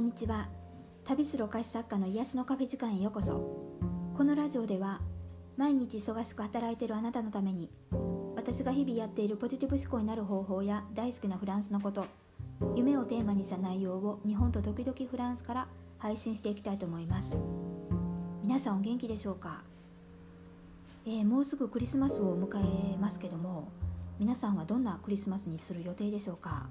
んにちは。旅するお菓子作家の癒しのカフェ時間へようこそ。このラジオでは毎日忙しく働いているあなたのために私が日々やっているポジティブ思考になる方法や大好きなフランスのこと夢をテーマにした内容を日本と時々フランスから配信していきたいと思います。皆さんお元気でしょうか、えー、もうすぐクリスマスを迎えますけども皆さんはどんなクリスマスにする予定でしょうか？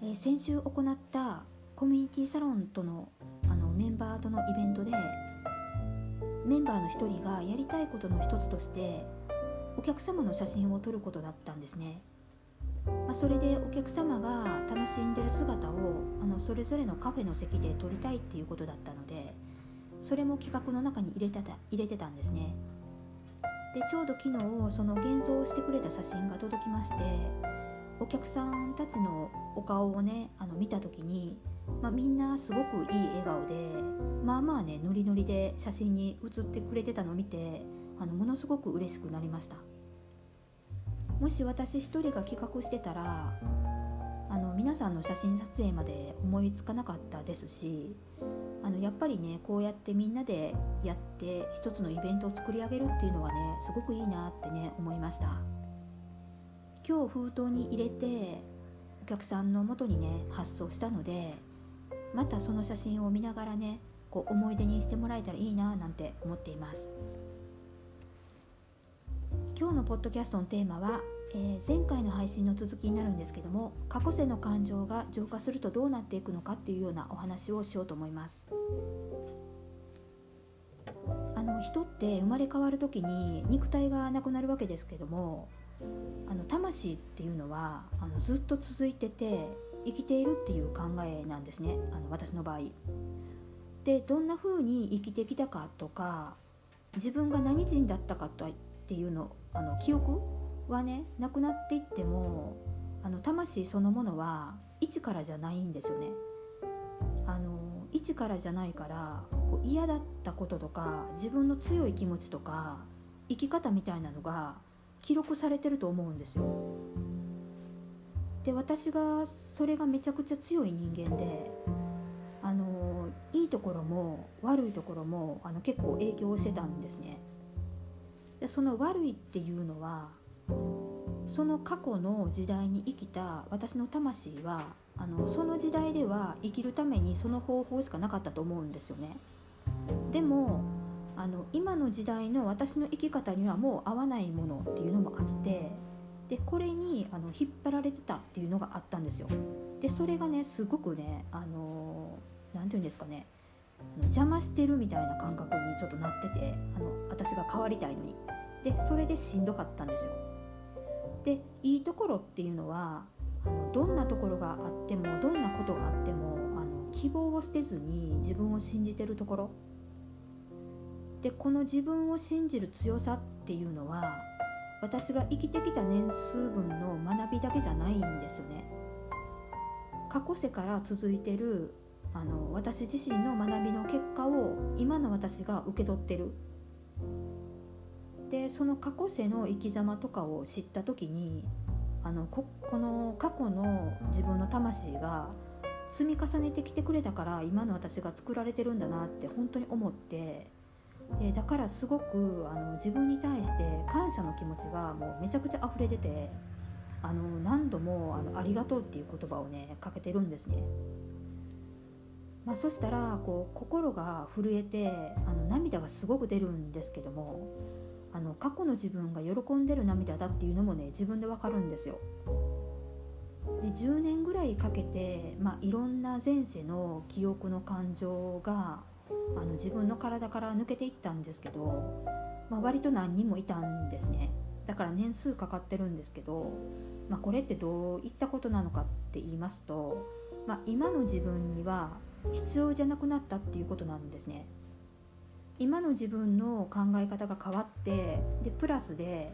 え、先週行ったコミュニティサロンとのあのメンバーとのイベントでメンバーの一人がやりたいことの一つとしてお客様の写真を撮ることだったんですね、まあ、それでお客様が楽しんでる姿をあのそれぞれのカフェの席で撮りたいっていうことだったのでそれも企画の中に入れてた入れてたんですね。でちょうど昨日その現像してくれた写真が届きましてお客さんたちのお顔をねあの見た時に、まあ、みんなすごくいい笑顔でまあまあねノリノリで写真に写ってくれてたのを見てあのものすごく嬉しくなりましたもし私一人が企画してたらあの皆さんの写真撮影まで思いつかなかったですしあのやっぱりねこうやってみんなでやって一つのイベントを作り上げるっていうのはねすごくいいなってね思いました。今日封筒に入れてお客さんのもとにね発送したのでまたその写真を見ながらねこう思い出にしてもらえたらいいななんて思っています。今日のポッドキャストのテーマは、えー、前回の配信の続きになるんですけども過去世の感情が浄化するとどうなっていくのかっていうようなお話をしようと思います。あの人って生まれ変わる時に肉体がなくなるわけですけどもあの魂っていうのはあのずっと続いてて生きているっていう考えなんですねあの私の場合。でどんな風に生きてきたかとか自分が何人だったかとっていうのあの記憶はねなくなっていってもあの魂そのものは一からじゃないんですよね。あの一からじゃないからこう嫌だったこととか自分の強い気持ちとか生き方みたいなのが記録されてると思うんですよ。で私がそれがめちゃくちゃ強い人間であのいいところも悪いところもあの結構影響してたんですね。でその悪いっていうのはその過去の時代に生きた私の魂はあのその時代では生きるためにその方法しかなかったと思うんですよね。でもあの今の時代の私の生き方にはもう合わないものっていうのもあってでこれにあの引っ張られてたっていうのがあったんですよ。でそれがねすごくねあの何て言うんですかね邪魔してるみたいな感覚にちょっとなっててあの私が変わりたいのにでそれでしんどかったんですよ。でいいところっていうのはあのどんなところがあってもどんなことがあってもあの希望を捨てずに自分を信じてるところでこの自分を信じる強さっていうのは私が生きてきた年数分の学びだけじゃないんですよね。過去世から続いてるあの私自身の学びの結果を今の私が受け取ってる。でその過去世の生き様とかを知った時にあのここの過去の自分の魂が積み重ねてきてくれたから今の私が作られてるんだなって本当に思ってでだからすごくあの自分に対して感謝の気持ちがもうめちゃくちゃ溢れ出てあの何度もあの「ありがとう」っていう言葉をねかけてるんですね。まあ、そしたらこう心が震えてあの涙がすごく出るんですけどもあの過去の自分が喜んでる涙だっていうのもね自分でわかるんですよ。で10年ぐらいかけて、まあ、いろんな前世の記憶の感情があの自分の体から抜けていったんですけど、まあ、割と何人もいたんですねだから年数かかってるんですけど、まあ、これってどういったことなのかって言いますと、まあ、今の自分には必要じゃなくなったっていうことなんですね今の自分の考え方が変わってでプラスで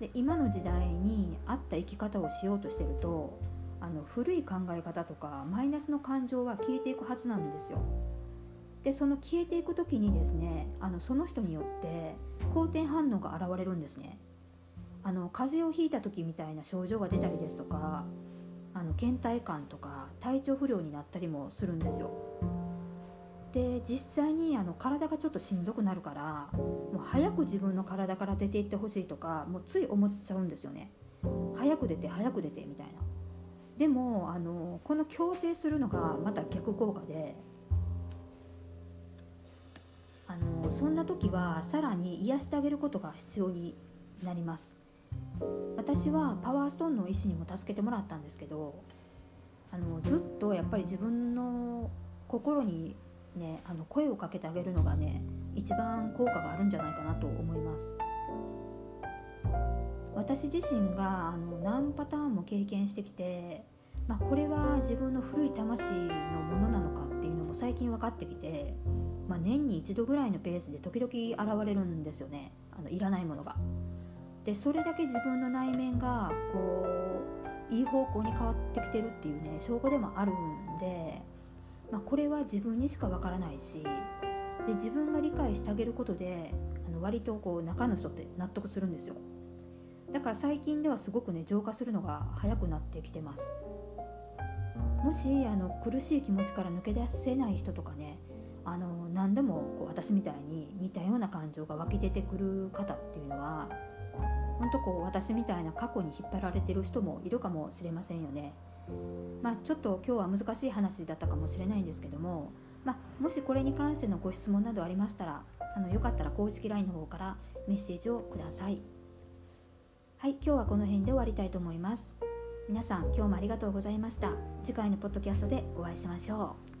で今の時代に合った生き方をしようとしてるとあの古い考え方とかマイナスの感情は消えていくはずなんですよ。でその消えていく時にですねあのその人によって好転反応が現れるんですねあの風邪をひいた時みたいな症状が出たりですとかあの倦怠感とか体調不良になったりもするんですよ。で実際にあの体がちょっとしんどくなるからもう早く自分の体から出ていってほしいとかもうつい思っちゃうんですよね。早く出て早く出てみたいな。でもあのこの強制するのがまた逆効果でそんな時はさらに癒してあげることが必要になります。私はパワーストーンの医師にも助けてもらったんですけどあのずっとやっぱり自分の心にねあの声をかけてあげるのがね一番効果があるんじゃないかなと思います。私自身があの何パターンも経験してきて、まあ、これは自分の古い魂のものなのかっていうのも最近分かってきてまあ、年に一度ぐらいのペースで時々現れるんですよね。あのいらないものが。でそれだけ自分の内面がこういい方向に変わってきてるっていうね証拠でもあるんで、まあ、これは自分にしかわからないしで自分が理解してあげることであの割とこう中の人って納得するんですよ。だから最近ではすごくね浄化するのが早くなってきてます。もしあの苦しい気持ちから抜け出せない人とかねあの何でもこう私みたいに似たような感情が湧き出てくる方っていうのは本当こう私みたいな過去に引っ張られてる人もいるかもしれませんよね。まあ、ちょっと今日は難しい話だったかもしれないんですけども、まあ、もしこれに関してのご質問などありましたらあのよかったら公式 LINE の方からメッセージをください。はい、今日はこの辺で終わりたいと思います。皆さん今日もありがとうございました。次回のポッドキャストでお会いしましょう。